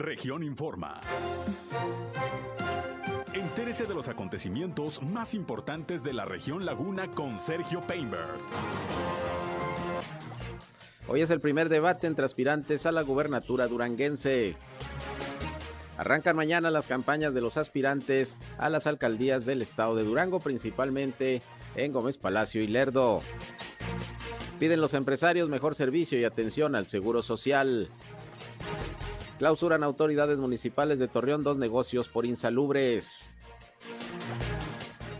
Región Informa. Entérese de los acontecimientos más importantes de la región Laguna con Sergio Painberg. Hoy es el primer debate entre aspirantes a la gubernatura duranguense. Arrancan mañana las campañas de los aspirantes a las alcaldías del estado de Durango, principalmente en Gómez Palacio y Lerdo. Piden los empresarios mejor servicio y atención al seguro social. Clausuran autoridades municipales de Torreón dos negocios por insalubres.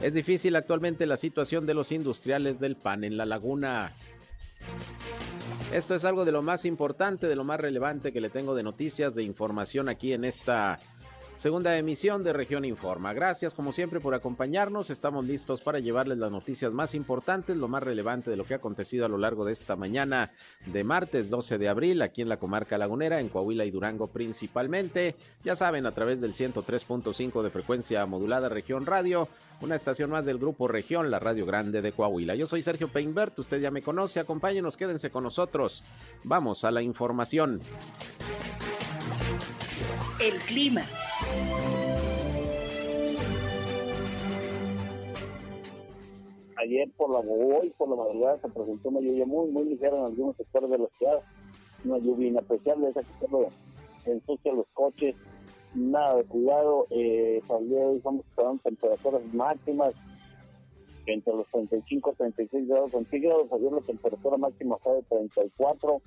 Es difícil actualmente la situación de los industriales del pan en la laguna. Esto es algo de lo más importante, de lo más relevante que le tengo de noticias, de información aquí en esta segunda emisión de Región Informa. Gracias como siempre por acompañarnos. Estamos listos para llevarles las noticias más importantes, lo más relevante de lo que ha acontecido a lo largo de esta mañana de martes 12 de abril aquí en la comarca lagunera, en Coahuila y Durango principalmente. Ya saben, a través del 103.5 de frecuencia modulada Región Radio, una estación más del grupo Región, la Radio Grande de Coahuila. Yo soy Sergio Peinbert, usted ya me conoce, acompáñenos, quédense con nosotros. Vamos a la información. El clima. Ayer por la hoy por la madrugada se presentó una lluvia muy muy ligera en algunos sectores de la ciudad, una lluvia inapreciable, esa que solo ensucia los coches, nada de cuidado, eh, para el día de hoy estamos esperando temperaturas máximas entre los 35 y 36 grados centígrados, ayer la temperatura máxima fue de 34,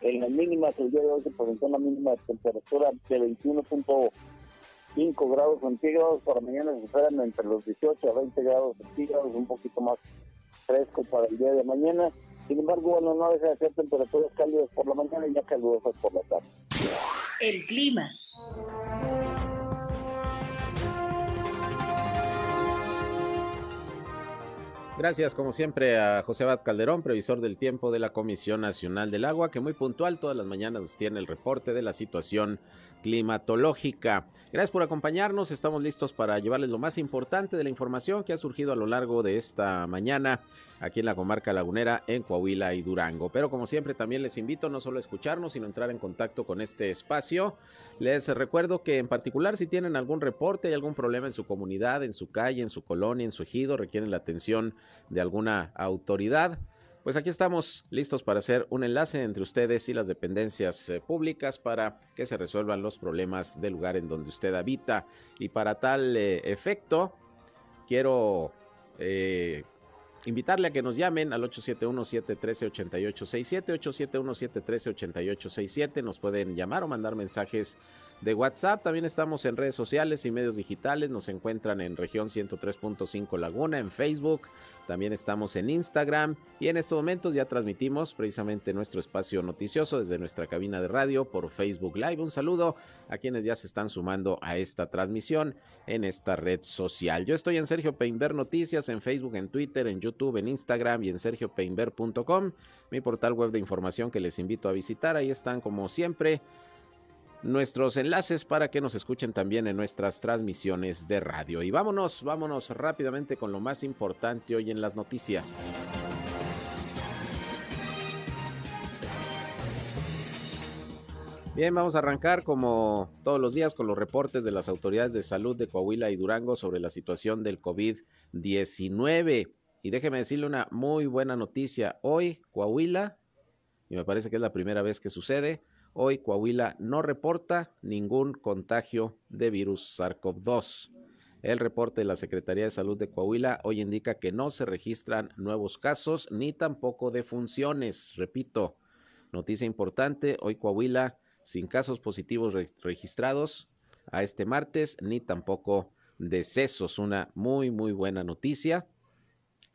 en las mínimas el día de hoy se presentó una mínima de temperatura de 21.5 5 grados centígrados, para mañana se esperan entre los 18 a 20 grados centígrados, un poquito más fresco para el día de mañana. Sin embargo, bueno, no deja de ser temperaturas cálidas por la mañana y ya calurosas por la tarde. El clima. Gracias, como siempre, a José Abad Calderón, previsor del tiempo de la Comisión Nacional del Agua, que muy puntual todas las mañanas tiene el reporte de la situación climatológica. Gracias por acompañarnos. Estamos listos para llevarles lo más importante de la información que ha surgido a lo largo de esta mañana aquí en la comarca lagunera en Coahuila y Durango. Pero como siempre también les invito no solo a escucharnos, sino a entrar en contacto con este espacio. Les recuerdo que en particular si tienen algún reporte, hay algún problema en su comunidad, en su calle, en su colonia, en su ejido, requieren la atención de alguna autoridad pues aquí estamos listos para hacer un enlace entre ustedes y las dependencias eh, públicas para que se resuelvan los problemas del lugar en donde usted habita. Y para tal eh, efecto, quiero eh, invitarle a que nos llamen al 871-713-8867, 871-713-8867. Nos pueden llamar o mandar mensajes de WhatsApp. También estamos en redes sociales y medios digitales. Nos encuentran en región 103.5 Laguna, en Facebook. También estamos en Instagram. Y en estos momentos ya transmitimos precisamente nuestro espacio noticioso desde nuestra cabina de radio por Facebook Live. Un saludo a quienes ya se están sumando a esta transmisión en esta red social. Yo estoy en Sergio Peinber Noticias, en Facebook, en Twitter, en YouTube, en Instagram y en sergiopeinber.com, mi portal web de información que les invito a visitar. Ahí están como siempre nuestros enlaces para que nos escuchen también en nuestras transmisiones de radio. Y vámonos, vámonos rápidamente con lo más importante hoy en las noticias. Bien, vamos a arrancar como todos los días con los reportes de las autoridades de salud de Coahuila y Durango sobre la situación del COVID-19. Y déjeme decirle una muy buena noticia. Hoy Coahuila, y me parece que es la primera vez que sucede, Hoy Coahuila no reporta ningún contagio de virus SARS-CoV-2. El reporte de la Secretaría de Salud de Coahuila hoy indica que no se registran nuevos casos ni tampoco defunciones. Repito, noticia importante, hoy Coahuila sin casos positivos registrados a este martes ni tampoco decesos. Una muy, muy buena noticia,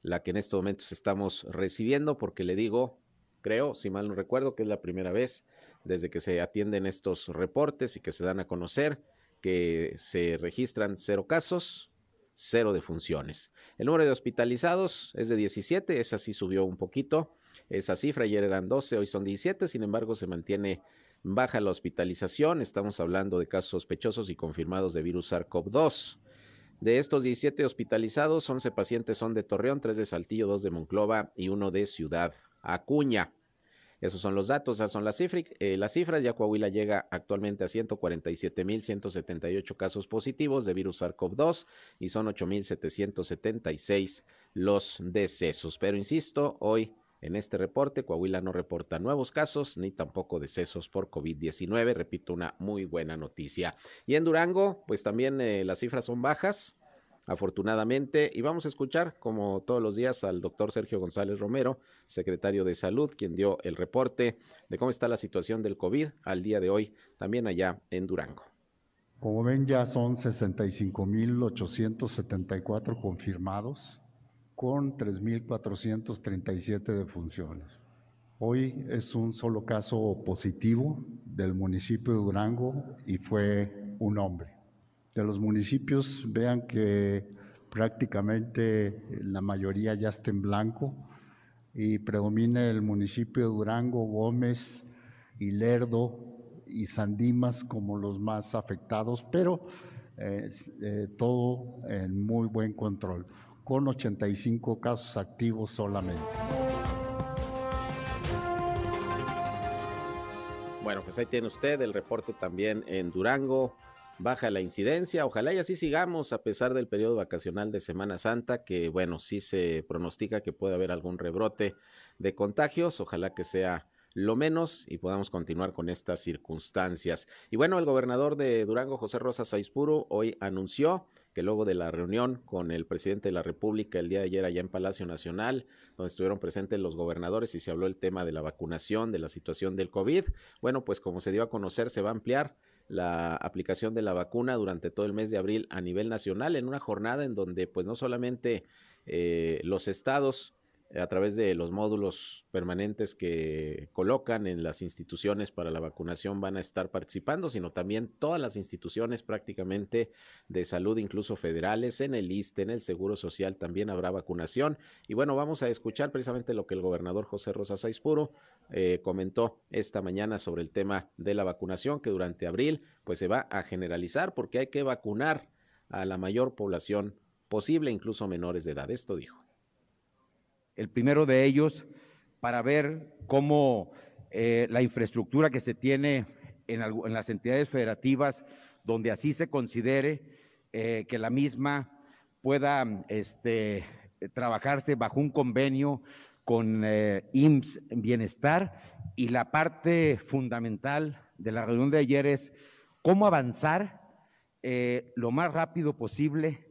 la que en estos momentos estamos recibiendo porque le digo, creo, si mal no recuerdo, que es la primera vez desde que se atienden estos reportes y que se dan a conocer que se registran cero casos, cero defunciones. El número de hospitalizados es de 17, esa sí subió un poquito, esa cifra ayer eran 12, hoy son 17, sin embargo se mantiene baja la hospitalización, estamos hablando de casos sospechosos y confirmados de virus SARS-CoV-2. De estos 17 hospitalizados, 11 pacientes son de Torreón, 3 de Saltillo, 2 de Monclova y 1 de Ciudad Acuña. Esos son los datos, esas son las, cifras. Eh, las cifras. Ya Coahuila llega actualmente a 147.178 casos positivos de virus SARS-CoV-2 y son 8.776 los decesos. Pero insisto, hoy en este reporte, Coahuila no reporta nuevos casos ni tampoco decesos por COVID-19. Repito, una muy buena noticia. Y en Durango, pues también eh, las cifras son bajas afortunadamente. Y vamos a escuchar, como todos los días, al doctor Sergio González Romero, secretario de Salud, quien dio el reporte de cómo está la situación del COVID al día de hoy, también allá en Durango. Como ven, ya son 65.874 confirmados con 3.437 defunciones. Hoy es un solo caso positivo del municipio de Durango y fue un hombre de los municipios, vean que prácticamente la mayoría ya está en blanco y predomina el municipio de Durango, Gómez y Lerdo y Sandimas como los más afectados, pero eh, todo en muy buen control, con 85 casos activos solamente. Bueno, pues ahí tiene usted el reporte también en Durango baja la incidencia. Ojalá y así sigamos a pesar del periodo vacacional de Semana Santa, que bueno, sí se pronostica que puede haber algún rebrote de contagios. Ojalá que sea lo menos y podamos continuar con estas circunstancias. Y bueno, el gobernador de Durango, José Rosa Saizpuro, hoy anunció que luego de la reunión con el presidente de la República el día de ayer allá en Palacio Nacional, donde estuvieron presentes los gobernadores y se habló el tema de la vacunación, de la situación del COVID, bueno, pues como se dio a conocer, se va a ampliar la aplicación de la vacuna durante todo el mes de abril a nivel nacional en una jornada en donde pues no solamente eh, los estados a través de los módulos permanentes que colocan en las instituciones para la vacunación van a estar participando, sino también todas las instituciones prácticamente de salud, incluso federales, en el ISTE, en el Seguro Social también habrá vacunación. Y bueno, vamos a escuchar precisamente lo que el gobernador José Rosa Saizpuro eh, comentó esta mañana sobre el tema de la vacunación, que durante abril pues se va a generalizar porque hay que vacunar a la mayor población posible, incluso menores de edad. Esto dijo el primero de ellos para ver cómo eh, la infraestructura que se tiene en, las entidades federativas, donde así se considere eh, que la misma pueda este, trabajarse bajo un convenio con eh, IMSS Bienestar y la parte fundamental de la reunión de ayer es cómo avanzar lo más rápido posible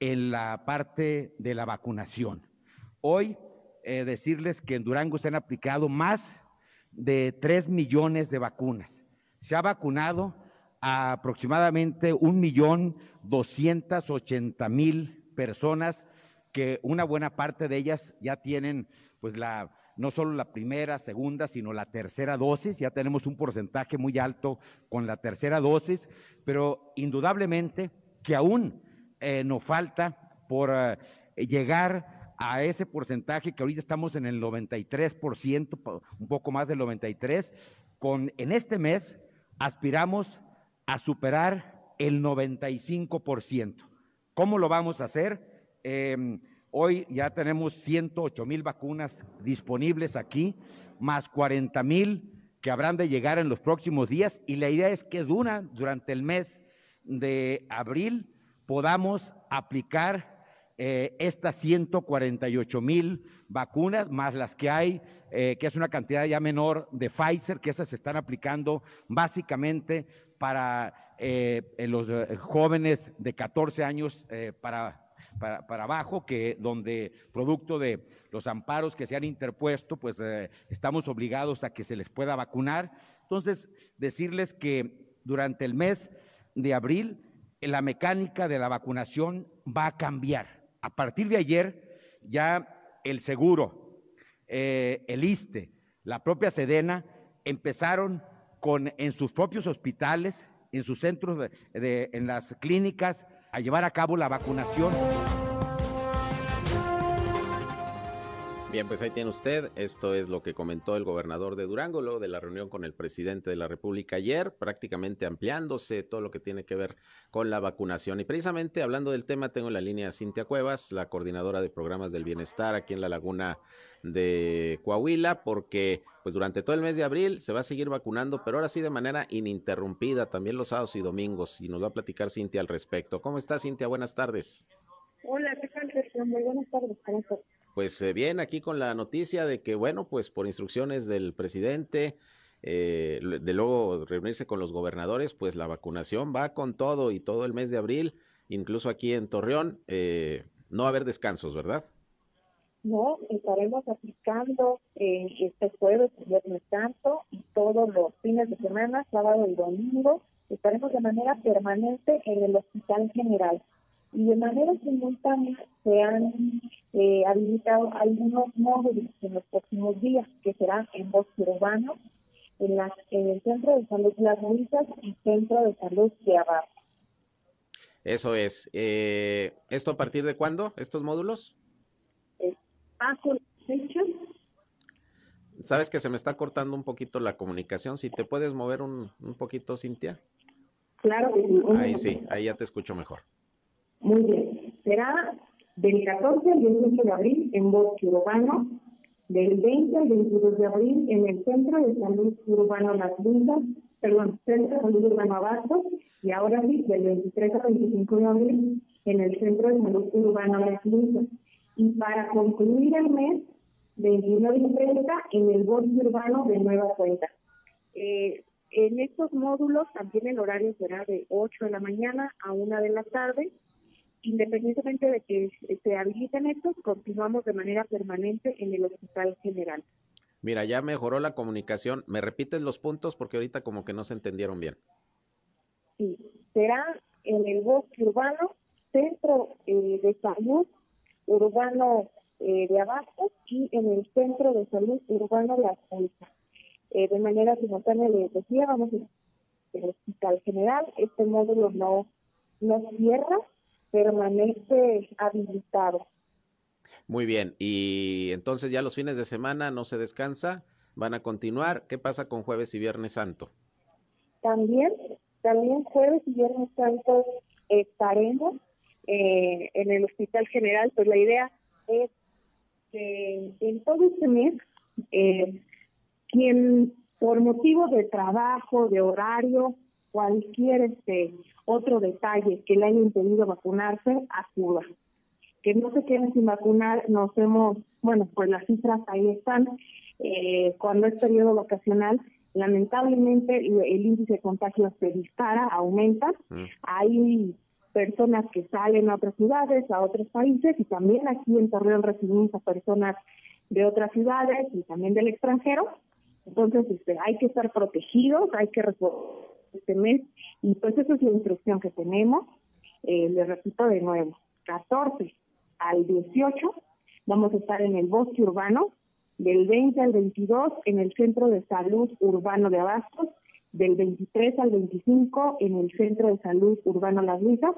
en la parte de la vacunación. Hoy eh, decirles que en Durango se han aplicado más de 3 millones de vacunas. Se ha vacunado a aproximadamente un millón ochenta mil personas que una buena parte de ellas ya tienen pues la no solo la primera, segunda, sino la tercera dosis. Ya tenemos un porcentaje muy alto con la tercera dosis, pero indudablemente que aún eh, nos falta por eh, llegar a ese porcentaje que ahorita estamos en el 93%, un poco más del 93%, con en este mes aspiramos a superar el 95%. ¿Cómo lo vamos a hacer? Em, hoy ya tenemos 108 mil vacunas disponibles aquí, más 40 mil que habrán de llegar en los próximos días y la idea es que durante el mes de abril podamos aplicar eh, estas 148 mil vacunas, más las que hay, eh, que es una cantidad ya menor de Pfizer, que esas se están aplicando básicamente para eh, los jóvenes de 14 años para para, abajo, que donde producto de los amparos que se han interpuesto, pues estamos obligados a que se les pueda vacunar. Entonces, decirles que durante el mes de abril la mecánica de la vacunación va a cambiar a partir de ayer, ya el seguro, eh, el ISTE, la propia Sedena, empezaron con, en sus propios hospitales, en sus centros, en las clínicas, a llevar a cabo la vacunación. Bien, pues ahí tiene usted. Esto es lo que comentó el gobernador de Durango luego de la reunión con el presidente de la República ayer, prácticamente ampliándose todo lo que tiene que ver con la vacunación. Y precisamente hablando del tema, tengo en la línea Cintia Cuevas, la coordinadora de programas del bienestar aquí en la laguna de Coahuila, porque pues durante todo el mes de abril se va a seguir vacunando, pero ahora sí de manera ininterrumpida, también los sábados y domingos. Y nos va a platicar Cintia al respecto. ¿Cómo está Cintia? Buenas tardes. Hola, ¿qué tal, Muy buenas tardes. ¿Cómo estás? Pues eh, bien, aquí con la noticia de que, bueno, pues por instrucciones del presidente, eh, de luego reunirse con los gobernadores, pues la vacunación va con todo y todo el mes de abril, incluso aquí en Torreón, eh, no va a haber descansos, ¿verdad? No, estaremos aplicando este jueves, viernes santo y todos los fines de semana, sábado y domingo, estaremos de manera permanente en el Hospital General y de manera simultánea se han eh, habilitado algunos módulos en los próximos días, que serán en bosque urbano, en, la, en el Centro de Salud Las Luisas y Centro de Salud de Abajo. Eso es. Eh, ¿Esto a partir de cuándo, estos módulos? Eh, fecha. Sabes que se me está cortando un poquito la comunicación. Si te puedes mover un, un poquito, Cintia. Claro. Ahí sí, ahí ya te escucho mejor. Muy bien. Será del 14 al 18 de abril en Bosque Urbano, del 20 al 22 de abril en el Centro de Salud Urbano Las Villas, perdón, Centro de Salud Urbano Abasto, y ahora sí, del 23 al 25 de abril en el Centro de Salud Urbano Las Villas. Y para concluir el mes, 29 y 30 en el Bosque Urbano de Nueva Cuenta. Eh, en estos módulos también el horario será de 8 de la mañana a 1 de la tarde independientemente de que se habiliten estos, continuamos de manera permanente en el Hospital General. Mira, ya mejoró la comunicación. ¿Me repites los puntos? Porque ahorita como que no se entendieron bien. Sí, será en el bosque urbano, centro eh, de salud urbano eh, de Abajo y en el centro de salud urbano de Azulta. Eh, de manera simultánea les decía, vamos al Hospital General. Este módulo no, no cierra, permanece habilitado. Muy bien, y entonces ya los fines de semana no se descansa, van a continuar. ¿Qué pasa con jueves y viernes santo? También, también jueves y viernes santo estaremos eh, en el Hospital General, pues la idea es que en todo este mes, eh, quien por motivo de trabajo, de horario, cualquier este otro detalle que le haya impedido vacunarse, acuda. Que no se queden sin vacunar, nos hemos, bueno, pues las cifras ahí están. Eh, cuando es periodo vacacional, lamentablemente el índice de contagios se dispara, aumenta. Mm. Hay personas que salen a otras ciudades, a otros países, y también aquí en Torreón recibimos a personas de otras ciudades y también del extranjero. Entonces, este, hay que estar protegidos, hay que este mes y pues esa es la instrucción que tenemos. Eh, le repito de nuevo, 14 al 18 vamos a estar en el bosque urbano, del 20 al 22 en el Centro de Salud Urbano de Abastos, del 23 al 25 en el Centro de Salud Urbano Las Luisas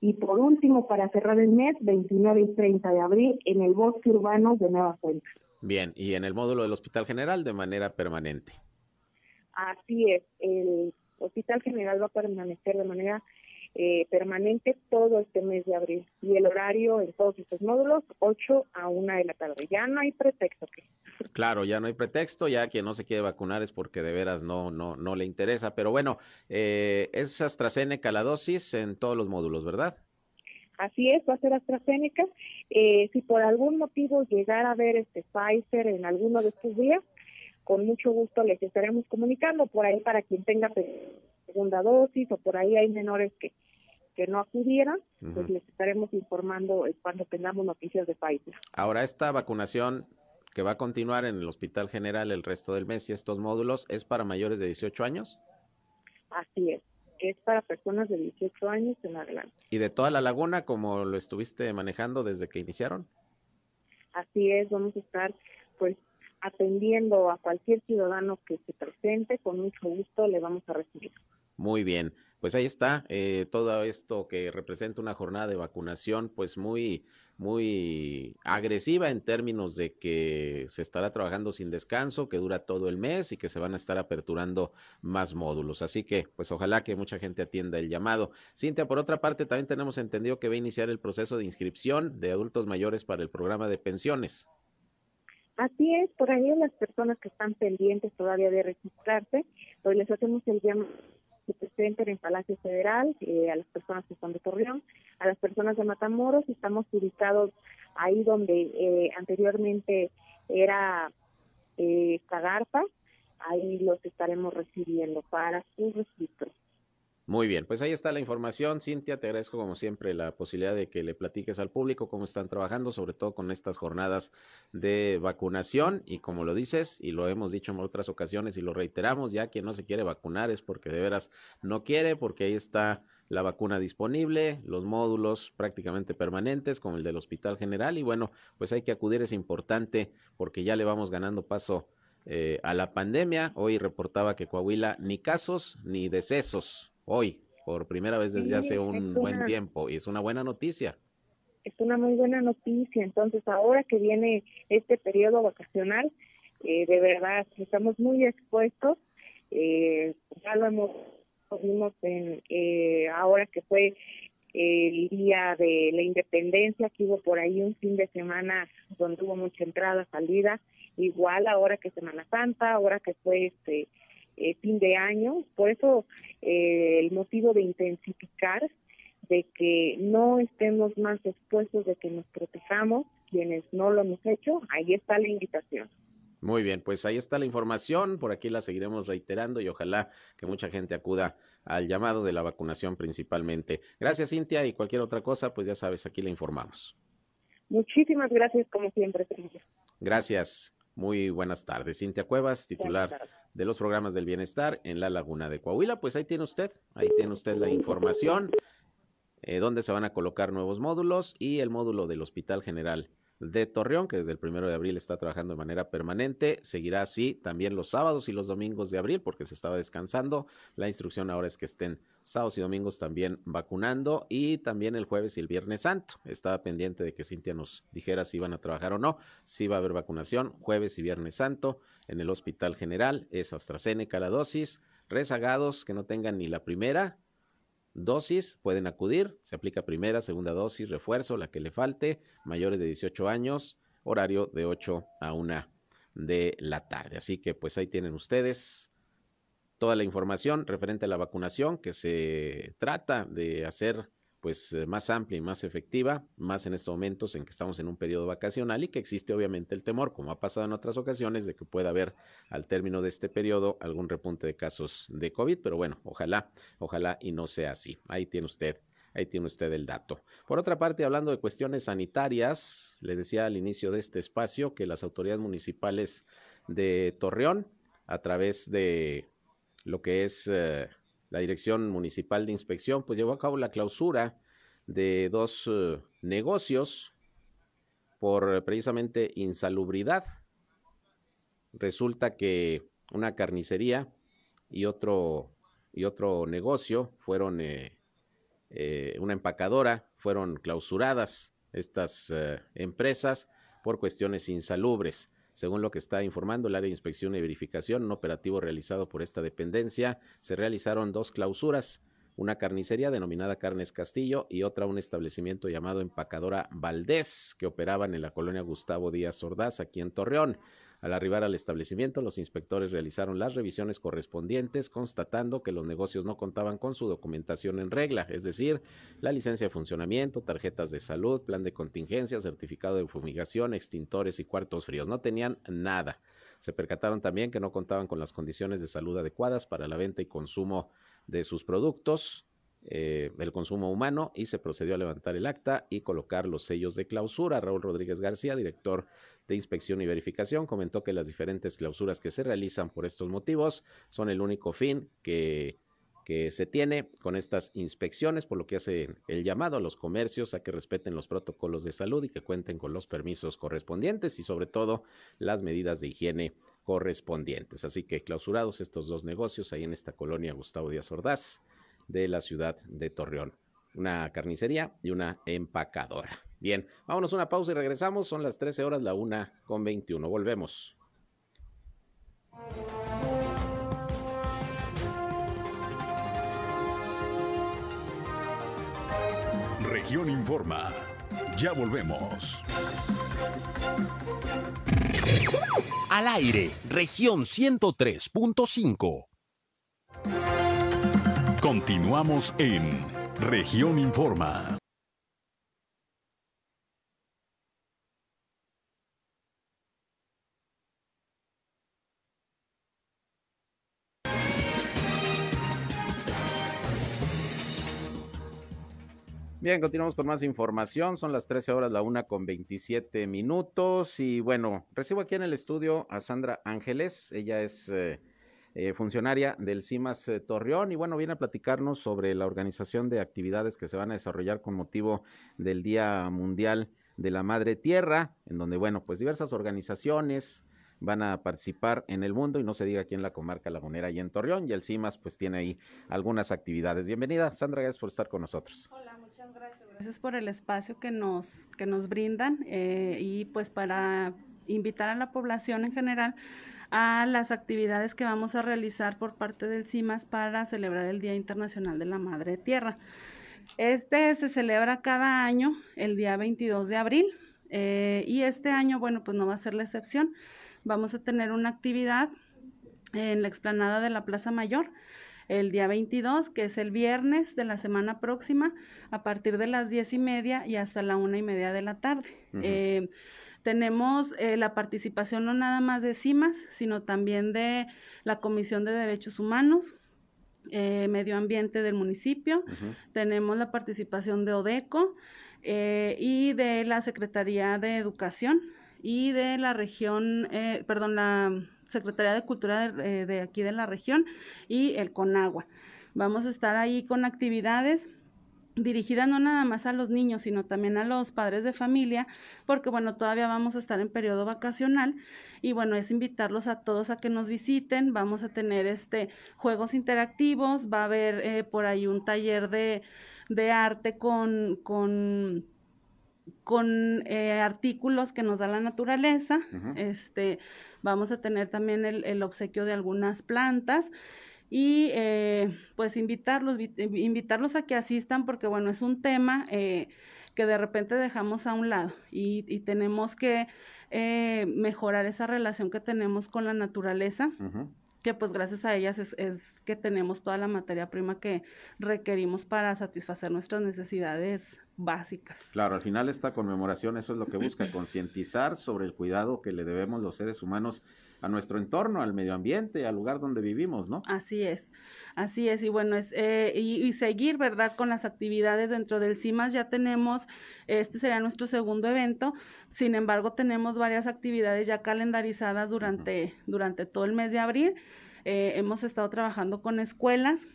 y por último, para cerrar el mes, 29 y 30 de abril en el Bosque Urbano de Nueva Cuenta. Bien, y en el módulo del Hospital General de manera permanente. Así es, el Hospital General va a permanecer de manera eh, permanente todo este mes de abril y el horario en todos estos módulos 8 a 1 de la tarde. Ya no hay pretexto. Claro, ya no hay pretexto, ya quien no se quiere vacunar es porque de veras no no no le interesa, pero bueno, eh, es AstraZeneca la dosis en todos los módulos, ¿verdad? Así es, va a ser AstraZeneca. Eh, si por algún motivo llegara a ver este Pfizer en alguno de estos días, con mucho gusto les estaremos comunicando por ahí para quien tenga segunda dosis o por ahí hay menores que, que no acudieran, pues les estaremos informando cuando tengamos noticias de Pfizer. Ahora, esta vacunación que va a continuar en el Hospital General el resto del mes y estos módulos, ¿es para mayores de 18 años? Así es, es para personas de 18 años en adelante. ¿Y de toda la laguna, como lo estuviste manejando desde que iniciaron? Así es, vamos a estar pues atendiendo a cualquier ciudadano que se presente, con mucho gusto le vamos a recibir. Muy bien. pues ahí está, eh, todo esto que representa una jornada de vacunación, pues muy, muy agresiva en términos de que se estará trabajando sin descanso, que dura todo el mes y que se van a estar aperturando más módulos. Así que, pues ojalá que mucha gente atienda el llamado. Cintia, por otra parte, también tenemos entendido que va a iniciar el proceso de inscripción de adultos mayores para el programa de pensiones. Así es, por ahí las personas que están pendientes todavía de registrarse, pues les hacemos el llamado que se presenten en Palacio Federal, eh, a las personas que están de Torreón, a las personas de Matamoros, estamos ubicados ahí donde eh, anteriormente era eh, ahí los estaremos recibiendo para su registro. Muy bien, pues ahí está la información. Cintia, te agradezco como siempre la posibilidad de que le platiques al público cómo están trabajando, sobre todo con estas jornadas de vacunación. Y como lo dices, y lo hemos dicho en otras ocasiones y lo reiteramos, ya quien no se quiere vacunar es porque de veras no quiere, porque ahí está la vacuna disponible, los módulos prácticamente permanentes, como el del Hospital General. Y bueno, pues hay que acudir, es importante porque ya le vamos ganando paso eh, a la pandemia. Hoy reportaba que Coahuila ni casos ni decesos hoy, por primera vez desde hace un buen tiempo, y es una buena noticia. Es una muy buena noticia, entonces ahora que viene este periodo vacacional, eh, de verdad estamos muy expuestos, eh, ya lo hemos vimos en eh, ahora que fue el día de la independencia, que hubo por ahí un fin de semana donde hubo mucha entrada, salida, igual ahora que Semana Santa, ahora que fue este eh, fin de año. Por eso eh, el motivo de intensificar, de que no estemos más expuestos, de que nos protejamos, quienes no lo hemos hecho, ahí está la invitación. Muy bien, pues ahí está la información, por aquí la seguiremos reiterando y ojalá que mucha gente acuda al llamado de la vacunación principalmente. Gracias Cintia y cualquier otra cosa, pues ya sabes, aquí le informamos. Muchísimas gracias como siempre. Gracias. Muy buenas tardes. Cintia Cuevas, titular de los programas del bienestar en la Laguna de Coahuila. Pues ahí tiene usted, ahí tiene usted la información, eh, dónde se van a colocar nuevos módulos y el módulo del Hospital General de Torreón, que desde el primero de abril está trabajando de manera permanente. Seguirá así también los sábados y los domingos de abril, porque se estaba descansando. La instrucción ahora es que estén sábados y domingos también vacunando y también el jueves y el viernes santo. Estaba pendiente de que Cintia nos dijera si iban a trabajar o no. Si va a haber vacunación jueves y viernes santo en el Hospital General. Es AstraZeneca la dosis. Rezagados que no tengan ni la primera dosis pueden acudir, se aplica primera, segunda dosis, refuerzo, la que le falte, mayores de 18 años, horario de 8 a 1 de la tarde. Así que pues ahí tienen ustedes toda la información referente a la vacunación que se trata de hacer pues eh, más amplia y más efectiva, más en estos momentos en que estamos en un periodo vacacional y que existe obviamente el temor, como ha pasado en otras ocasiones, de que pueda haber al término de este periodo algún repunte de casos de COVID, pero bueno, ojalá, ojalá y no sea así. Ahí tiene usted Ahí tiene usted el dato. Por otra parte, hablando de cuestiones sanitarias, le decía al inicio de este espacio que las autoridades municipales de Torreón, a través de lo que es eh, la Dirección Municipal de Inspección, pues llevó a cabo la clausura de dos eh, negocios por precisamente insalubridad. Resulta que una carnicería y otro, y otro negocio fueron, eh, eh, una empacadora, fueron clausuradas estas empresas por cuestiones insalubres. Según lo que está informando el área de inspección y verificación, un operativo realizado por esta dependencia, se realizaron dos clausuras, una carnicería denominada Carnes Castillo y otra un establecimiento llamado Empacadora Valdés, que operaban en la colonia Gustavo Díaz Ordaz, aquí en Torreón. Al arribar al establecimiento, los inspectores realizaron las revisiones correspondientes, constatando que los negocios no contaban con su documentación en regla, es decir, la licencia de funcionamiento, tarjetas de salud, plan de contingencia, certificado de fumigación, extintores y cuartos fríos. No tenían nada. Se percataron también que no contaban con las condiciones de salud adecuadas para la venta y consumo de sus productos, eh, el consumo humano y se procedió a levantar el acta y colocar los sellos de clausura. Raúl Rodríguez García, director de Inspección y Verificación, comentó que las diferentes clausuras que se realizan por estos motivos son el único fin que, que se tiene con estas inspecciones, por lo que hace el llamado a los comercios a que respeten los protocolos de salud y que cuenten con los permisos correspondientes y sobre todo las medidas de higiene correspondientes. Así que clausurados estos dos negocios ahí en esta colonia Gustavo Díaz Ordaz de la ciudad de Torreón. Una carnicería y una empacadora. Bien, vámonos a una pausa y regresamos. Son las 13 horas, la una con 21. Volvemos. Región Informa. Ya volvemos. Al aire, región 103.5. Continuamos en región Informa. Bien, continuamos con más información. Son las 13 horas, la una con 27 minutos. Y bueno, recibo aquí en el estudio a Sandra Ángeles. Ella es eh, eh, funcionaria del CIMAS eh, Torreón y bueno, viene a platicarnos sobre la organización de actividades que se van a desarrollar con motivo del Día Mundial de la Madre Tierra, en donde, bueno, pues diversas organizaciones, van a participar en el mundo y no se diga aquí en la comarca lagunera y en Torreón y el CIMAS pues tiene ahí algunas actividades. Bienvenida, Sandra, gracias por estar con nosotros. Hola, gracias. Por el espacio que nos, que nos brindan eh, y pues para invitar a la población en general a las actividades que vamos a realizar por parte del CIMAS para celebrar el Día Internacional de la Madre Tierra. Este se celebra cada año el día 22 de abril eh, y este año, bueno, pues no va a ser la excepción vamos a tener una actividad en la explanada de la Plaza Mayor el día 22, que es el viernes de la semana próxima, a partir de las diez y media y hasta la una y media de la tarde. Eh, tenemos eh, la participación no nada más de CIMAS, sino también de la Comisión de Derechos Humanos, eh, Medio Ambiente del municipio. Tenemos la participación de ODECO y de la Secretaría de Educación y de la región, eh, perdón, la Secretaría de Cultura de, de, aquí de la región y el CONAGUA. Vamos a estar ahí con actividades dirigidas no nada más a los niños, sino también a los padres de familia, porque bueno, todavía vamos a estar en periodo vacacional y bueno, es invitarlos a todos a que nos visiten, vamos a tener este juegos interactivos, va a haber eh, por ahí un taller de, de arte con, con con eh, artículos que nos da la naturaleza. Este, vamos a tener también el, obsequio de algunas plantas y eh, pues invitarlos, invitarlos a que asistan porque bueno, es un tema eh, que de repente dejamos a un lado y, tenemos que mejorar esa relación que tenemos con la naturaleza. que pues gracias a ellas es, es, que tenemos toda la materia prima que requerimos para satisfacer nuestras necesidades básicas. Claro, al final esta conmemoración eso es lo que busca, concientizar sobre el cuidado que le debemos los seres humanos a nuestro entorno, al medio ambiente, al lugar donde vivimos, ¿no? Así es, así es, y bueno, es, eh, y, seguir, ¿verdad?, con las actividades dentro del CIMAS, ya tenemos, este sería nuestro segundo evento, sin embargo, tenemos varias actividades ya calendarizadas durante, durante todo el mes de abril, eh, hemos estado trabajando con escuelas,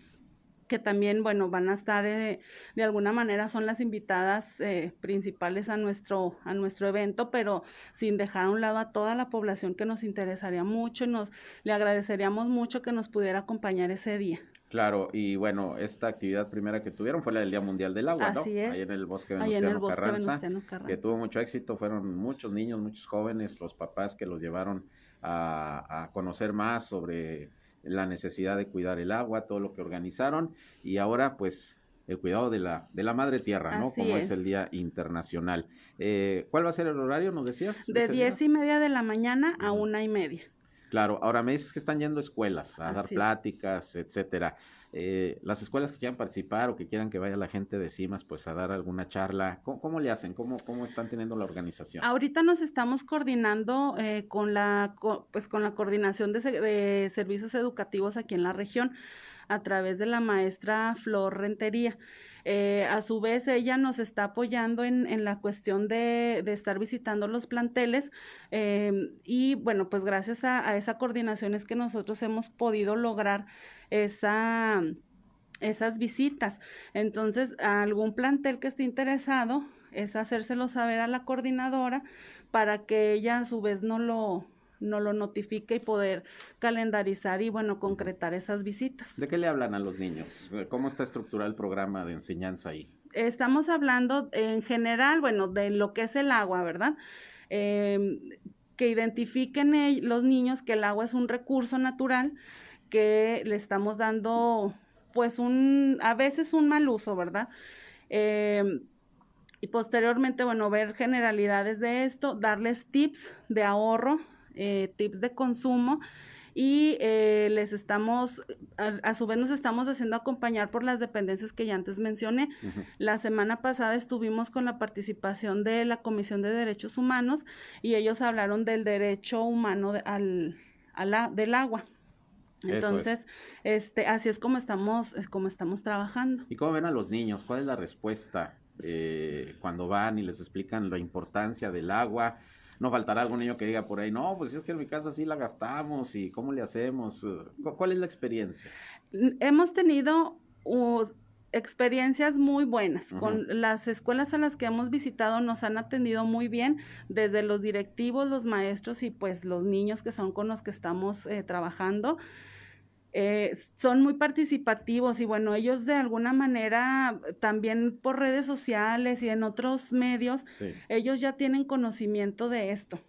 que también, bueno, van a estar eh, de alguna manera son las invitadas eh, principales a nuestro, a nuestro evento, pero sin dejar a un lado a toda la población que nos interesaría mucho y nos le agradeceríamos mucho que nos pudiera acompañar ese día. Claro, y bueno, esta actividad primera que tuvieron fue la del Día Mundial del Agua, Así Es. Ahí en el bosque Venustiano, Carranza, que tuvo mucho éxito, fueron muchos niños, muchos jóvenes, los papás que los llevaron a, a conocer más sobre la necesidad de cuidar el agua, todo lo que organizaron y ahora pues el cuidado de la, de la madre tierra, ¿no? Como es. el Día Internacional. Eh, ¿Cuál va a ser el horario, nos decías? De diez y media de la mañana a una y media. Claro, ahora me dices que están yendo a escuelas a dar pláticas, etcétera. Eh, las escuelas que quieran participar o que quieran que vaya la gente de CIMAS pues a dar alguna charla, ¿cómo, le hacen? ¿Cómo, ¿Cómo están teniendo la organización? Ahorita nos estamos coordinando eh, con, la, pues, con la coordinación de, servicios educativos aquí en la región a través de la maestra Flor Rentería. Eh, a su vez, ella nos está apoyando en, en la cuestión de, de, estar visitando los planteles y bueno, pues gracias a, esa coordinación es que nosotros hemos podido lograr esa, esas visitas. Entonces, algún plantel que esté interesado es hacérselo saber a la coordinadora para que ella a su vez no lo no lo notifique y poder calendarizar y bueno, concretar esas visitas. ¿De qué le hablan a los niños? ¿Cómo está estructurado el programa de enseñanza ahí? Estamos hablando en general, bueno, de lo que es el agua, ¿verdad? Em, que identifiquen los niños que el agua es un recurso natural, que le estamos dando pues un, a veces un mal uso, ¿verdad? Em, y posteriormente, bueno, ver generalidades de esto, darles tips de ahorro, eh, tips de consumo y eh, les estamos, a, su vez nos estamos haciendo acompañar por las dependencias que ya antes mencioné. La semana pasada estuvimos con la participación de la Comisión de Derechos Humanos y ellos hablaron del derecho humano al, del agua. Entonces, este, así es como estamos, es como estamos trabajando. ¿Y cómo ven a los niños? ¿Cuál es la respuesta eh, cuando van y les explican la importancia del agua? no faltará algún niño que diga por ahí, no, pues es que en mi casa sí la gastamos y cómo le hacemos. ¿Cuál es la experiencia? Hemos tenido experiencias muy buenas. Con las escuelas a las que hemos visitado nos han atendido muy bien, desde los directivos, los maestros y pues los niños que son con los que estamos eh, trabajando. Eh, son muy participativos y bueno, ellos de alguna manera también por redes sociales y en otros medios, ellos ya tienen conocimiento de esto.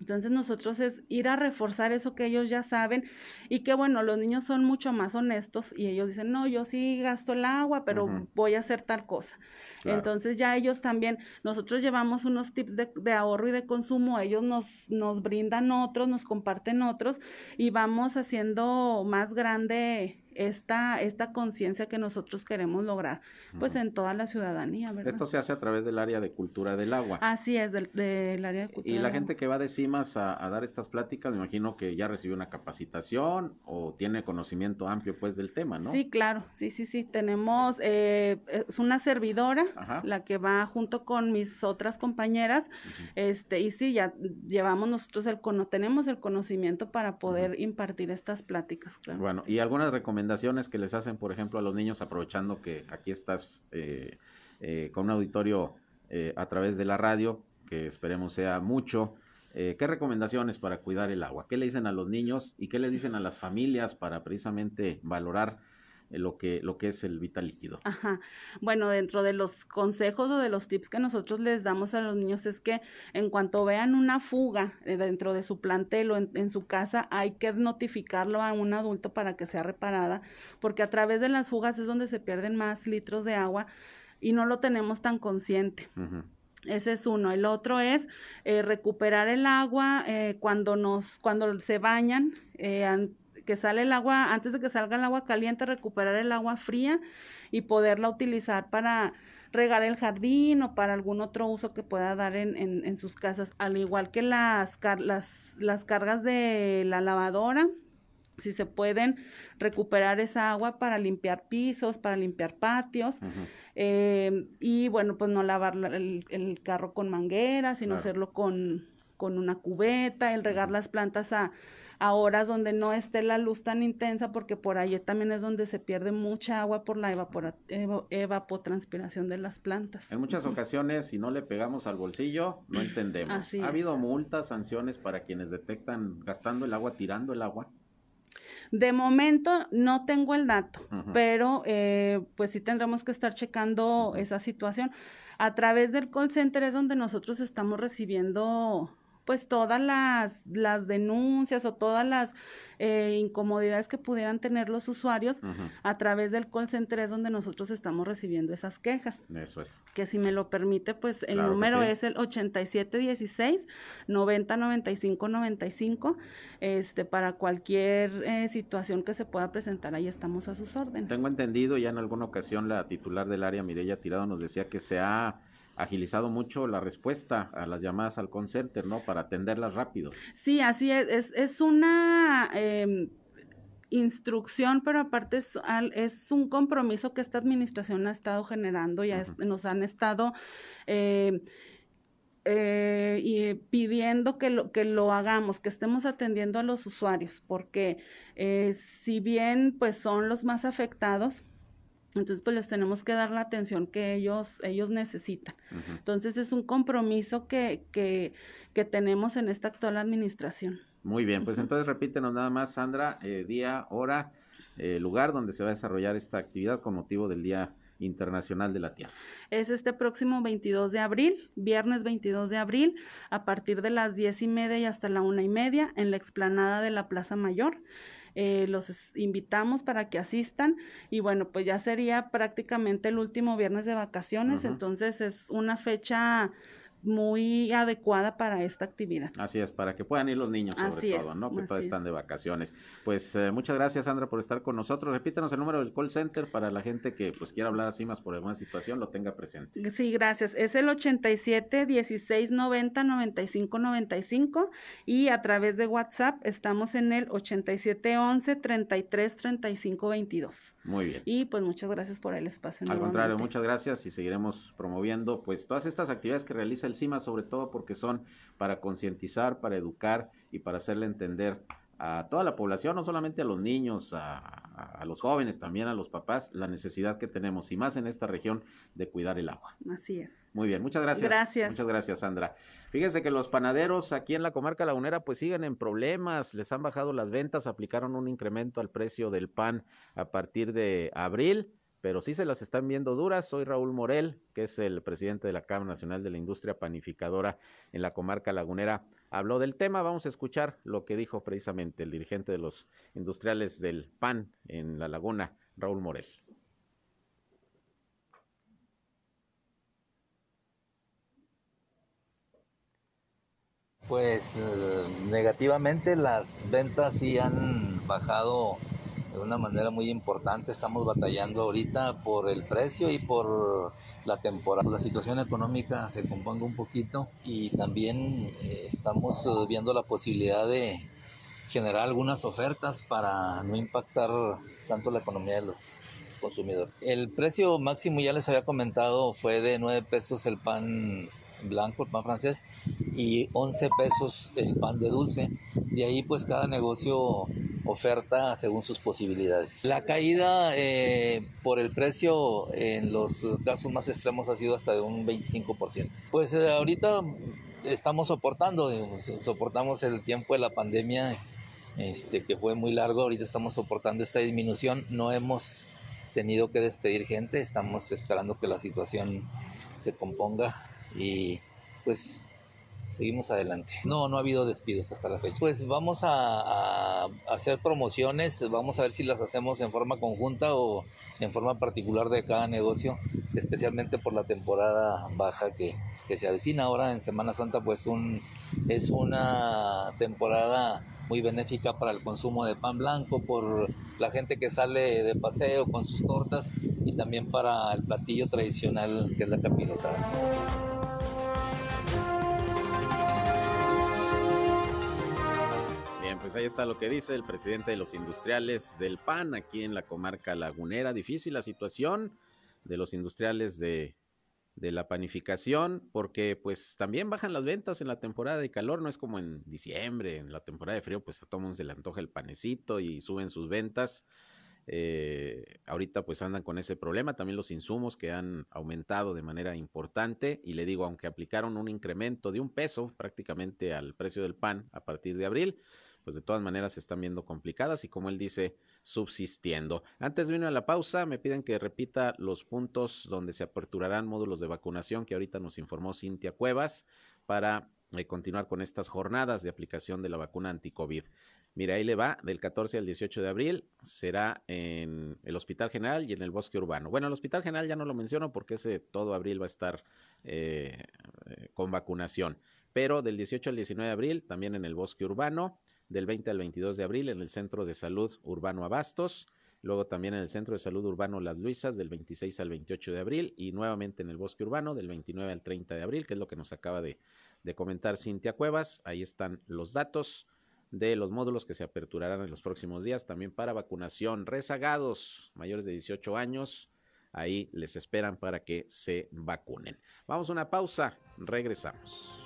Entonces nosotros es ir a reforzar eso que ellos ya saben y que bueno, los niños son mucho más honestos y ellos dicen, no, yo sí gasto el agua, pero voy a hacer tal cosa. Entonces ya ellos también, nosotros llevamos unos tips de, ahorro y de consumo, ellos nos, nos brindan otros, nos comparten otros y vamos haciendo más grande esta, esta conciencia que nosotros queremos lograr, pues en toda la ciudadanía, ¿verdad? Esto se hace a través del área de cultura del agua. Así es, del, área de cultura. Y la gente que va de CIMAS a, dar estas pláticas, me imagino que ya recibió una capacitación o tiene conocimiento amplio, pues, del tema, ¿no? Sí, claro, sí, sí, sí. Tenemos, eh, es una servidora, la que va junto con mis otras compañeras, este, y sí, ya llevamos nosotros el, tenemos el conocimiento para poder impartir estas pláticas, claro. Bueno, y algunas recomendaciones recomendaciones que les hacen, por ejemplo, a los niños, aprovechando que aquí estás eh, eh, con un auditorio eh, a través de la radio, que esperemos sea mucho? ¿Qué recomendaciones para cuidar el agua? ¿Qué le dicen a los niños y qué les dicen a las familias para precisamente valorar lo que, lo que es el vital líquido. Ajá. Bueno, dentro de los consejos o de los tips que nosotros les damos a los niños es que en cuanto vean una fuga eh, dentro de su plantel o en, su casa, hay que notificarlo a un adulto para que sea reparada, porque a través de las fugas es donde se pierden más litros de agua y no lo tenemos tan consciente. Ese es uno. El otro es eh, recuperar el agua cuando nos, cuando se bañan, eh, que sale el agua, antes de que salga el agua caliente, recuperar el agua fría y poderla utilizar para regar el jardín o para algún otro uso que pueda dar en, en, sus casas, al igual que las, las, las cargas de la lavadora, si se pueden recuperar esa agua para limpiar pisos, para limpiar patios, eh, y bueno, pues no lavar el, carro con manguera, sino hacerlo con, con una cubeta, el regar las plantas a a horas donde no esté la luz tan intensa, porque por ahí también es donde se pierde mucha agua por la evapotranspiración de las plantas. En muchas ocasiones, si no le pegamos al bolsillo, no entendemos. ¿Ha habido multas, sanciones para quienes detectan gastando el agua, tirando el agua? De momento no tengo el dato, pero eh, pues sí tendremos que estar checando esa situación. A través del call center es donde nosotros estamos recibiendo pues todas las, las denuncias o todas las eh, incomodidades que pudieran tener los usuarios a través del call center es donde nosotros estamos recibiendo esas quejas. Eso es. Que si me lo permite, pues el número es el 8716 909595 95 este para cualquier eh, situación que se pueda presentar, ahí estamos a sus órdenes. Tengo entendido, ya en alguna ocasión la titular del área, Mireya Tirado, nos decía que se ha agilizado mucho la respuesta a las llamadas al call center, ¿no? Para atenderlas rápido. Sí, así es. Es, es una eh, instrucción, pero aparte es, es, un compromiso que esta administración ha estado generando, ya nos han estado... Eh, eh, y pidiendo que lo, que lo hagamos, que estemos atendiendo a los usuarios, porque eh, si bien pues son los más afectados, entonces, pues les tenemos que dar la atención que ellos, ellos necesitan. Entonces, es un compromiso que, que, que tenemos en esta actual administración. Muy bien, pues entonces repítenos nada más, Sandra, eh, día, hora, eh, lugar donde se va a desarrollar esta actividad con motivo del Día Internacional de la Tierra. Es este próximo 22 de abril, viernes 22 de abril, a partir de las diez y media y hasta la una y media, en la explanada de la Plaza Mayor. Eh, los invitamos para que asistan y bueno, pues ya sería prácticamente el último viernes de vacaciones, entonces es una fecha muy adecuada para esta actividad. Así es, para que puedan ir los niños sobre todo, ¿no? Que todos están de vacaciones. Pues eh, muchas gracias, Sandra, por estar con nosotros. Repítanos el número del call center para la gente que pues quiera hablar así más por alguna situación, lo tenga presente. Sí, gracias. Es el 87 16 90 95 95 y a través de WhatsApp estamos en el 87 11 33 35 22. Muy bien. Y pues muchas gracias por el espacio. Al contrario, muchas gracias y seguiremos promoviendo pues todas estas actividades que realiza el CIMA, sobre todo porque son para concientizar, para educar y para hacerle entender a toda la población, no solamente a los niños, a, a, los jóvenes, también a los papás, la necesidad que tenemos, y más en esta región, de cuidar el agua. Así es. Muy bien, muchas gracias. Gracias. Muchas gracias, Sandra. Fíjense que los panaderos aquí en la comarca lagunera pues siguen en problemas, les han bajado las ventas, aplicaron un incremento al precio del pan a partir de abril pero sí se las están viendo duras. Soy Raúl Morel, que es el presidente de la Cámara Nacional de la Industria Panificadora en la comarca lagunera. Habló del tema, vamos a escuchar lo que dijo precisamente el dirigente de los industriales del PAN en la laguna, Raúl Morel. Pues eh, negativamente las ventas sí han bajado de una manera muy importante. Estamos batallando ahorita por el precio y por la temporada. La situación económica se componga un poquito y también eh, estamos eh, viendo la posibilidad de generar algunas ofertas para no impactar tanto la economía de los consumidores. El precio máximo, ya les había comentado, fue de 9 pesos el pan blanco, el pan francés, y 11 pesos el pan de dulce. De ahí pues cada negocio oferta según sus posibilidades. La caída eh, por el precio en los casos más extremos ha sido hasta de un 25%. Pues eh, ahorita estamos soportando, soportamos el tiempo de la pandemia este, que fue muy largo, ahorita estamos soportando esta disminución, no hemos tenido que despedir gente, estamos esperando que la situación se componga y pues seguimos adelante. No, no ha habido despidos hasta la fecha. Pues vamos a, hacer promociones, vamos a ver si las hacemos en forma conjunta o en forma particular de cada negocio, especialmente por la temporada baja que, que se avecina ahora en Semana Santa, pues un, es una temporada muy benéfica para el consumo de pan blanco, por la gente que sale de paseo con sus tortas y también para el platillo tradicional que es la capilota. Pues ahí está lo que dice el presidente de los industriales del PAN aquí en la comarca lagunera. Difícil la situación de los industriales de, la panificación, porque pues también bajan las ventas en la temporada de calor, no es como en diciembre, en la temporada de frío, pues a todo mundo se le antoja el panecito y suben sus ventas. Eh, ahorita pues andan con ese problema, también los insumos que han aumentado de manera importante y le digo, aunque aplicaron un incremento de un peso prácticamente al precio del pan a partir de abril, pues de todas maneras se están viendo complicadas y como él dice, subsistiendo. Antes de irme a la pausa, me piden que repita los puntos donde se aperturarán módulos de vacunación que ahorita nos informó Cintia Cuevas para eh, continuar con estas jornadas de aplicación de la vacuna anti-COVID. Mira, ahí le va, del 14 al 18 de abril será en el Hospital General y en el Bosque Urbano. Bueno, el Hospital General ya no lo menciono porque ese todo abril va a estar eh, eh, con vacunación, pero del 18 al 19 de abril también en el Bosque Urbano del 20 al 22 de abril en el Centro de Salud Urbano Abastos, luego también en el Centro de Salud Urbano Las Luisas del 26 al 28 de abril y nuevamente en el Bosque Urbano del 29 al 30 de abril, que es lo que nos acaba de, comentar Cintia Cuevas. Ahí están los datos de los módulos que se aperturarán en los próximos días también para vacunación. Rezagados mayores de 18 años, ahí les esperan para que se vacunen. Vamos a una pausa, regresamos.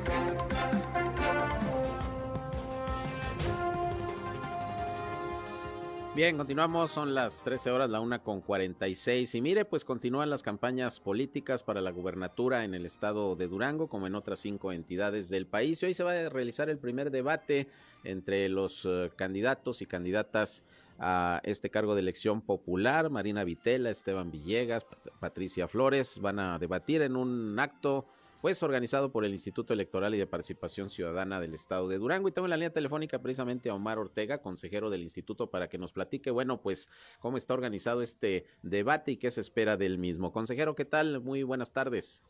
Bien, continuamos, son las 13 horas, la una con 46. Y mire, pues continúan las campañas políticas para la gubernatura en el estado de Durango, como en otras cinco entidades del país. Y hoy se va a realizar el primer debate entre los uh, candidatos y candidatas a este cargo de elección popular. Marina Vitela, Esteban Villegas, Pat Patricia Flores van a debatir en un acto pues organizado por el Instituto Electoral y de Participación Ciudadana del Estado de Durango. Y tengo en la línea telefónica precisamente a Omar Ortega, consejero del instituto, para que nos platique, bueno, pues cómo está organizado este debate y qué se espera del mismo. Consejero, ¿qué tal? Muy buenas tardes.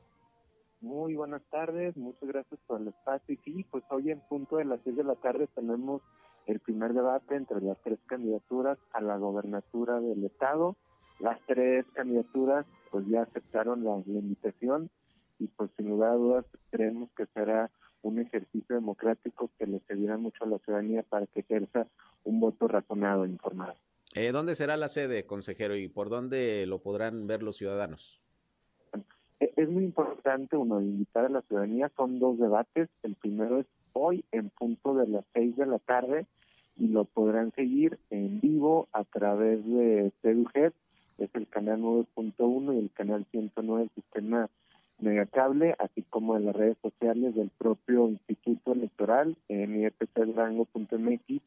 Muy buenas tardes, muchas gracias por el espacio. Y sí, pues hoy en punto de las seis de la tarde tenemos el primer debate entre las tres candidaturas a la gobernatura del Estado. Las tres candidaturas pues ya aceptaron la, la invitación y pues sin lugar a dudas creemos que será un ejercicio democrático que le servirá mucho a la ciudadanía para que ejerza un voto razonado e informado. Eh, ¿Dónde será la sede, consejero, y por dónde lo podrán ver los ciudadanos? E, Es muy importante, uno, invitar a la ciudadanía. Son dos debates. El primero es hoy en punto de las seis de la tarde y lo podrán seguir en vivo a través de TEDUGET, es el canal 9.1 y el canal 109 del sistema Megacable, así como en las redes sociales del propio Instituto Electoral, en iepcdurango.mx,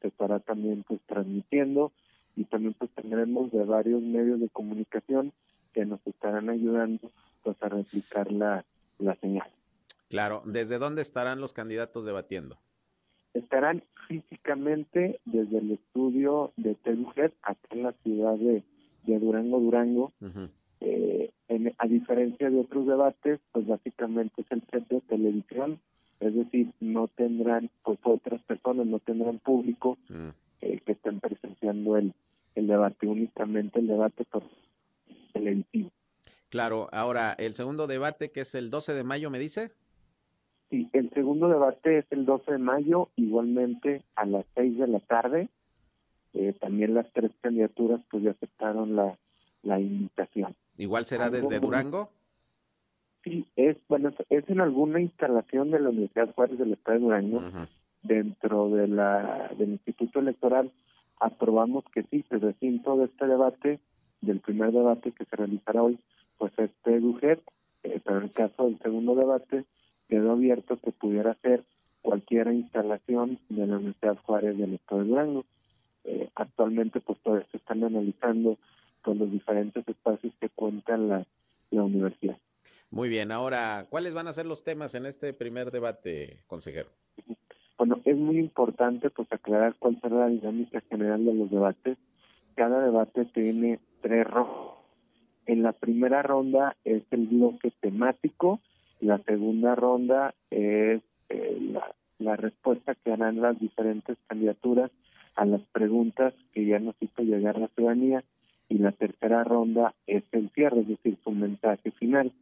se estará también pues transmitiendo y también pues tendremos de varios medios de comunicación que nos estarán ayudando pues a replicar la, la señal. Claro, ¿desde dónde estarán los candidatos debatiendo? Estarán físicamente desde el estudio de Telujet, acá en la ciudad de, de Durango, Durango, uh -huh. Eh, en, a diferencia de otros debates, pues básicamente es el set de televisión, es decir, no tendrán, pues otras personas no tendrán público -huh. eh, que estén presenciando el, el debate, únicamente el debate por televisivo. Claro, ahora el segundo debate que es el 12 de mayo, ¿me dice? Sí, el segundo debate es el 12 de mayo, igualmente a las 6 de la tarde. Eh, también las tres candidaturas pues ya aceptaron la, la invitación. ¿Igual será desde Durango? Sí, es bueno es en alguna instalación de la Universidad Juárez del Estado de Durango, uh -huh. dentro de la del Instituto Electoral, aprobamos que sí, el recinto de este debate, del primer debate que se realizará hoy, pues este DUGET, eh, pero en el caso del segundo debate, quedó abierto que pudiera ser cualquier instalación de la Universidad Juárez del Estado de Durango. Eh, actualmente, pues todavía se están analizando con los diferentes espacios que cuenta la, la universidad. Muy bien, ahora, ¿cuáles van a ser los temas en este primer debate, consejero? Bueno, es muy importante pues aclarar cuál será la dinámica general de los debates. Cada debate tiene tres rondas. En la primera ronda es el bloque temático, la segunda ronda es eh, la, la, respuesta que harán las diferentes candidaturas a las preguntas que ya nos hizo llegar la ciudadanía. Y la tercera ronda es el cierre, es decir, su mensaje final.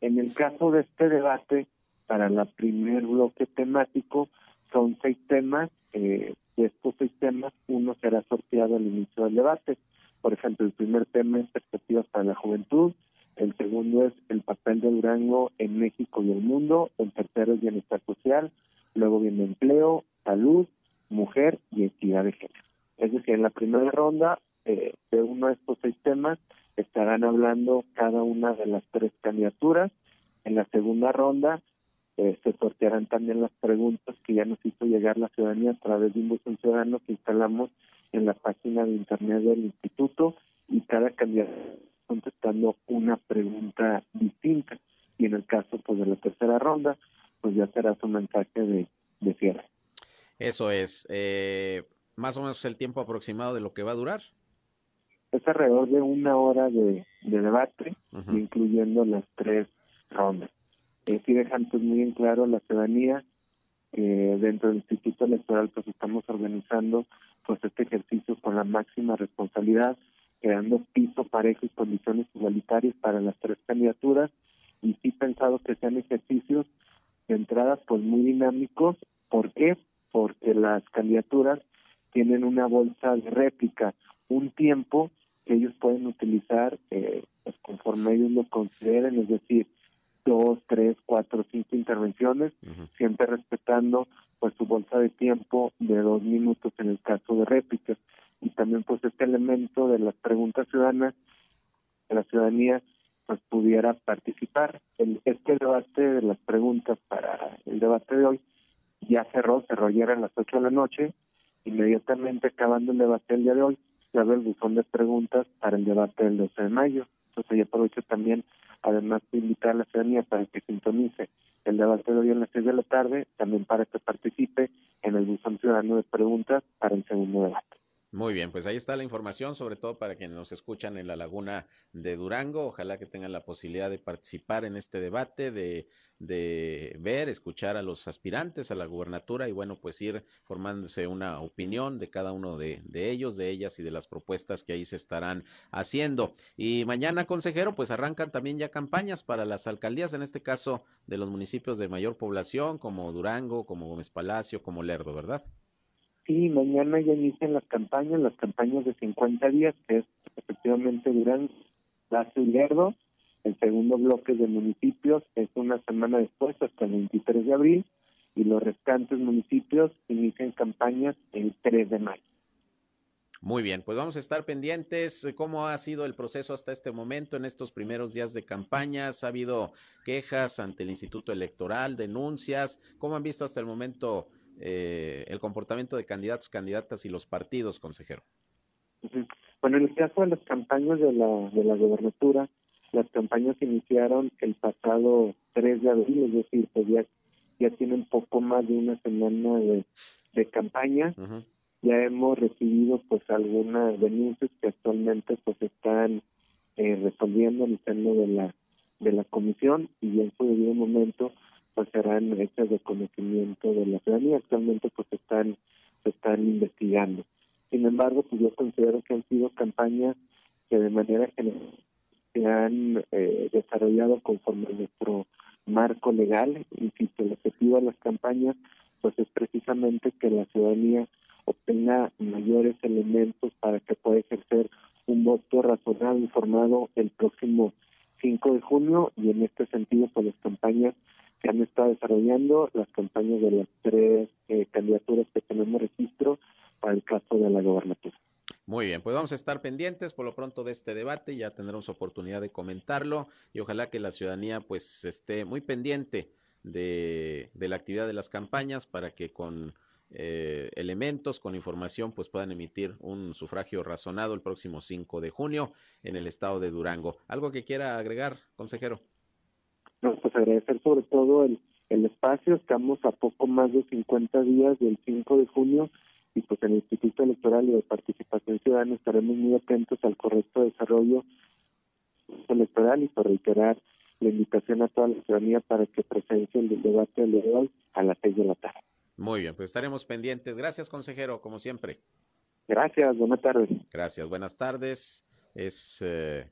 En el caso de este debate, para el primer bloque temático, son seis temas. Eh, de estos seis temas, uno será sorteado al inicio del debate. Por ejemplo, el primer tema es perspectivas para la juventud, el segundo es el papel de Durango en México y el mundo, el tercero es bienestar social, luego viene empleo, salud, mujer y equidad de género. Es decir, en la primera ronda eh, de uno de estos seis temas estarán hablando cada una de las tres candidaturas. En la segunda ronda eh, se sortearán también las preguntas que ya nos hizo llegar la ciudadanía a través de un buzón ciudadano que instalamos en la página de internet del instituto y cada candidato contestando una pregunta distinta y en el caso pues de la tercera ronda pues ya será su mensaje de, de cierre. Eso es, eh, más o menos el tiempo aproximado de lo que va a durar. Es alrededor de una hora de, de debate, uh -huh. incluyendo las tres rondas. Eh, sí dejan pues muy en claro a la ciudadanía que dentro del Instituto Electoral pues estamos organizando pues este ejercicio con la máxima responsabilidad creando piso parejo y condiciones igualitarias para las tres candidaturas y sí pensado que sean ejercicios de entrada pues muy dinámicos. ¿Por qué? Porque las candidaturas tienen una bolsa de réplica, un tiempo que ellos pueden utilizar eh, pues, conforme ellos lo consideren, es decir, dos, tres, cuatro, cinco intervenciones, siempre respetando pues su bolsa de tiempo de dos minutos en el caso de réplicas. Y también pues este elemento de las preguntas ciudadanas, la ciudadanía pues pudiera participar. El, este debate de las preguntas para el debate de hoy ya cerró, cerró ayer a las ocho de la noche, inmediatamente acabando el debate del día de hoy, abre el buzón de preguntas para el debate del 12 de mayo. Entonces yo aprovecho también, además de invitar a la ciudadanía para que sintonice el debate de hoy a las seis de la tarde, también para que participe en el buzón ciudadano de preguntas para el segundo debate. Muy bien, pues ahí está la información, sobre todo para quienes nos escuchan en la laguna de Durango. Ojalá que tengan la posibilidad de participar en este debate, de, ver, escuchar a los aspirantes a la gubernatura y bueno, pues ir formándose una opinión de cada uno de ellos, de ellas y de las propuestas que ahí se estarán haciendo. Y mañana, consejero, pues arrancan también ya campañas para las alcaldías, en este caso de los municipios de mayor población, como Durango, como Gómez Palacio, como Lerdo, ¿verdad? Sí, mañana ya inician las campañas, las campañas de 50 días, que es efectivamente Durán, Lazo y Lerdo. El segundo bloque de municipios es una semana después, hasta el 23 de abril, y los restantes municipios inician campañas el 3 de mayo. Muy bien, pues vamos a estar pendientes. ¿Cómo ha sido el proceso hasta este momento en estos primeros días de campañas? ¿Ha habido quejas ante el Instituto Electoral, denuncias? ¿Cómo han visto hasta el momento eh, el comportamiento de candidatos, candidatas y los partidos, consejero? Bueno, en el caso de las campañas de la, de la gobernatura, las campañas iniciaron el pasado 3 de abril, es decir, pues ya, ya tienen poco más de una semana de, de campaña. Ya hemos recibido pues algunas denuncias que actualmente pues están eh, resolviendo en el seno de la de la comisión y en su debido momento pues serán hechas de conocimiento de la ciudadanía. Actualmente pues están, se están investigando. Sin embargo, pues yo considero que han sido campañas que de manera general se han eh, desarrollado conforme nuestro marco legal. Insisto, el objetivo de las campañas pues es precisamente que la ciudadanía obtenga mayores elementos para que pueda ejercer un voto razonado, informado el próximo 5 de junio y en este sentido pues las campañas se han estado desarrollando las campañas de las tres eh, candidaturas que tenemos registro para el caso de la gobernatura. Muy bien, pues vamos a estar pendientes por lo pronto de este debate, ya tendremos oportunidad de comentarlo y ojalá que la ciudadanía pues esté muy pendiente de la actividad de las campañas para que con eh, elementos, con información, pues puedan emitir un sufragio razonado el próximo 5 de junio en el estado de Durango. ¿Algo que quiera agregar, consejero? pues agradecer sobre todo el, el espacio. Estamos a poco más de 50 días del 5 de junio y pues en el Instituto Electoral y de Participación Ciudadana estaremos muy atentos al correcto desarrollo electoral y por reiterar la invitación a toda la ciudadanía para que presencien el debate de hoy a las 6 de la tarde. Muy bien, pues estaremos pendientes. Gracias, consejero, como siempre. Gracias, buenas tardes. Gracias, buenas tardes. Es eh,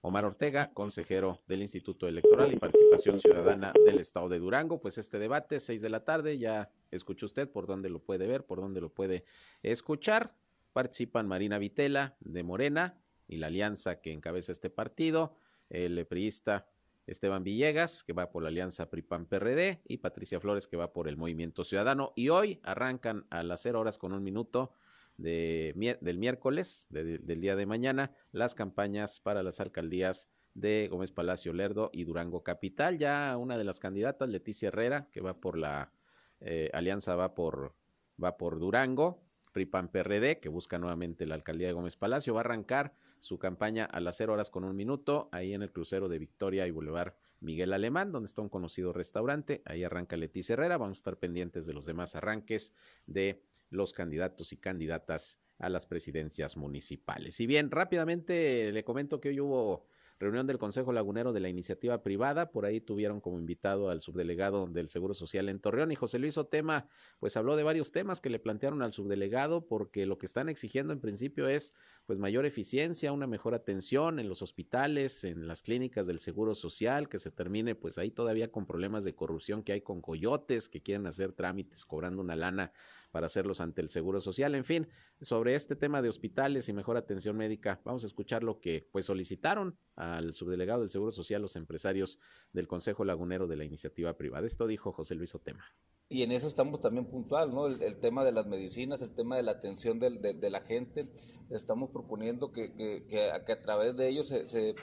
Omar Ortega, consejero del Instituto Electoral y Participación Ciudadana del Estado de Durango. Pues este debate, seis de la tarde, ya escuchó usted por dónde lo puede ver, por dónde lo puede escuchar. Participan Marina Vitela de Morena y la alianza que encabeza este partido, el priista Esteban Villegas, que va por la alianza PRIPAN-PRD, y Patricia Flores, que va por el Movimiento Ciudadano. Y hoy arrancan a las cero horas con un minuto de, del miércoles, del día de mañana, las campañas para las alcaldías de Gómez Palacio Lerdo y Durango Capital. Ya una de las candidatas, Leticia Herrera, que va por la eh, alianza, va por, va por Durango, PRIPAN PRD, que busca nuevamente la alcaldía de Gómez Palacio, va a arrancar su campaña a las cero horas con un minuto, ahí en el crucero de Victoria y Boulevard Miguel Alemán, donde está un conocido restaurante. Ahí arranca Leticia Herrera. Vamos a estar pendientes de los demás arranques de los candidatos y candidatas a las presidencias municipales. Y bien, rápidamente le comento que hoy hubo reunión del Consejo Lagunero de la Iniciativa Privada. Por ahí tuvieron como invitado al subdelegado del Seguro Social en Torreón y José Luis Otema, pues habló de varios temas que le plantearon al subdelegado porque lo que están exigiendo en principio es pues mayor eficiencia, una mejor atención en los hospitales, en las clínicas del Seguro Social, que se termine pues ahí todavía con problemas de corrupción que hay con coyotes que quieren hacer trámites cobrando una lana para hacerlos ante el Seguro Social. En fin, sobre este tema de hospitales y mejor atención médica, vamos a escuchar lo que pues solicitaron al subdelegado del Seguro Social los empresarios del Consejo Lagunero de la Iniciativa Privada. Esto dijo José Luis Otema y en eso estamos también puntual, ¿no? El, tema de las medicinas, el tema de la atención de, la gente, estamos proponiendo que, que, a través de ellos se, se,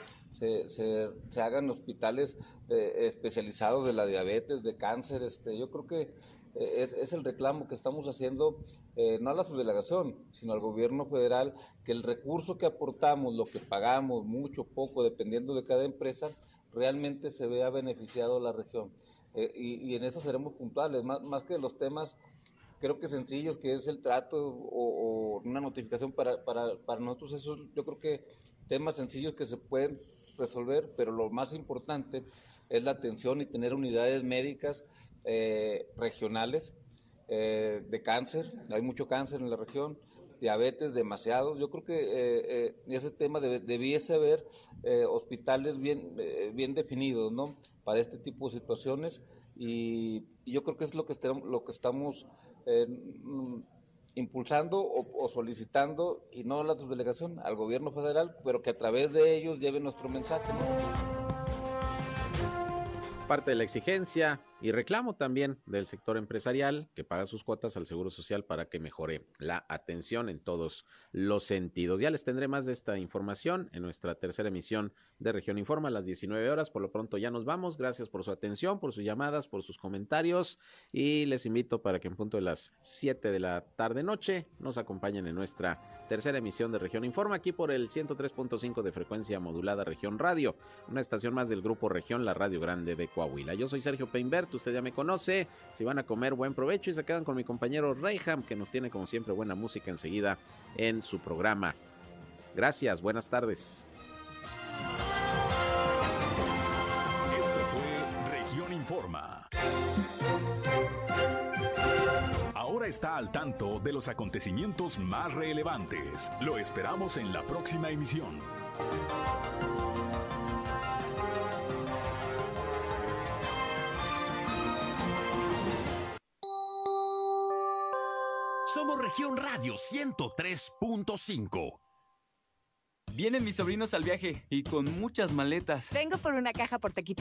se, hagan hospitales eh, especializados de la diabetes, de cáncer, este, yo creo que es, es, el reclamo que estamos haciendo, eh, no a la subdelegación, sino al gobierno federal, que el recurso que aportamos, lo que pagamos, mucho, poco, dependiendo de cada empresa, realmente se vea beneficiado la región. Eh, y, en eso seremos puntuales, más, más que los temas creo que sencillos, que es el trato o, una notificación para, para, para nosotros, eso yo creo que temas sencillos que se pueden resolver, pero lo más importante es la atención y tener unidades médicas eh, regionales eh, de cáncer, hay mucho cáncer en la región, diabetes demasiado. Yo creo que eh, ese tema debiese haber hospitales bien, bien definidos, ¿no? Para este tipo de situaciones y, yo creo que es lo que, lo que estamos mm, impulsando o, solicitando, y no a la delegación, al gobierno federal, pero que a través de ellos lleven nuestro mensaje. Parte de la exigencia y reclamo también del sector empresarial que paga sus cuotas al Seguro Social para que mejore la atención en todos los sentidos. Ya les tendré más de esta información en nuestra tercera emisión de Región Informa a las 19 horas. Por lo pronto ya nos vamos. Gracias por su atención, por sus llamadas, por sus comentarios y les invito para que en punto de las 7 de la tarde noche nos acompañen en nuestra tercera emisión de Región Informa aquí por el 103.5 de frecuencia modulada Región Radio, una estación más del grupo Región, la Radio Grande de Coahuila. Yo soy Sergio Peinbert usted ya me conoce. Si van a comer, buen provecho y se quedan con mi compañero Reyham, que nos tiene como siempre buena música enseguida en su programa. Gracias, buenas tardes. Esto fue Región Informa. Ahora está al tanto de los acontecimientos más relevantes. Lo esperamos en la próxima emisión. Somos Región Radio 103.5. Vienen mis sobrinos al viaje y con muchas maletas. Vengo por una caja por taquito.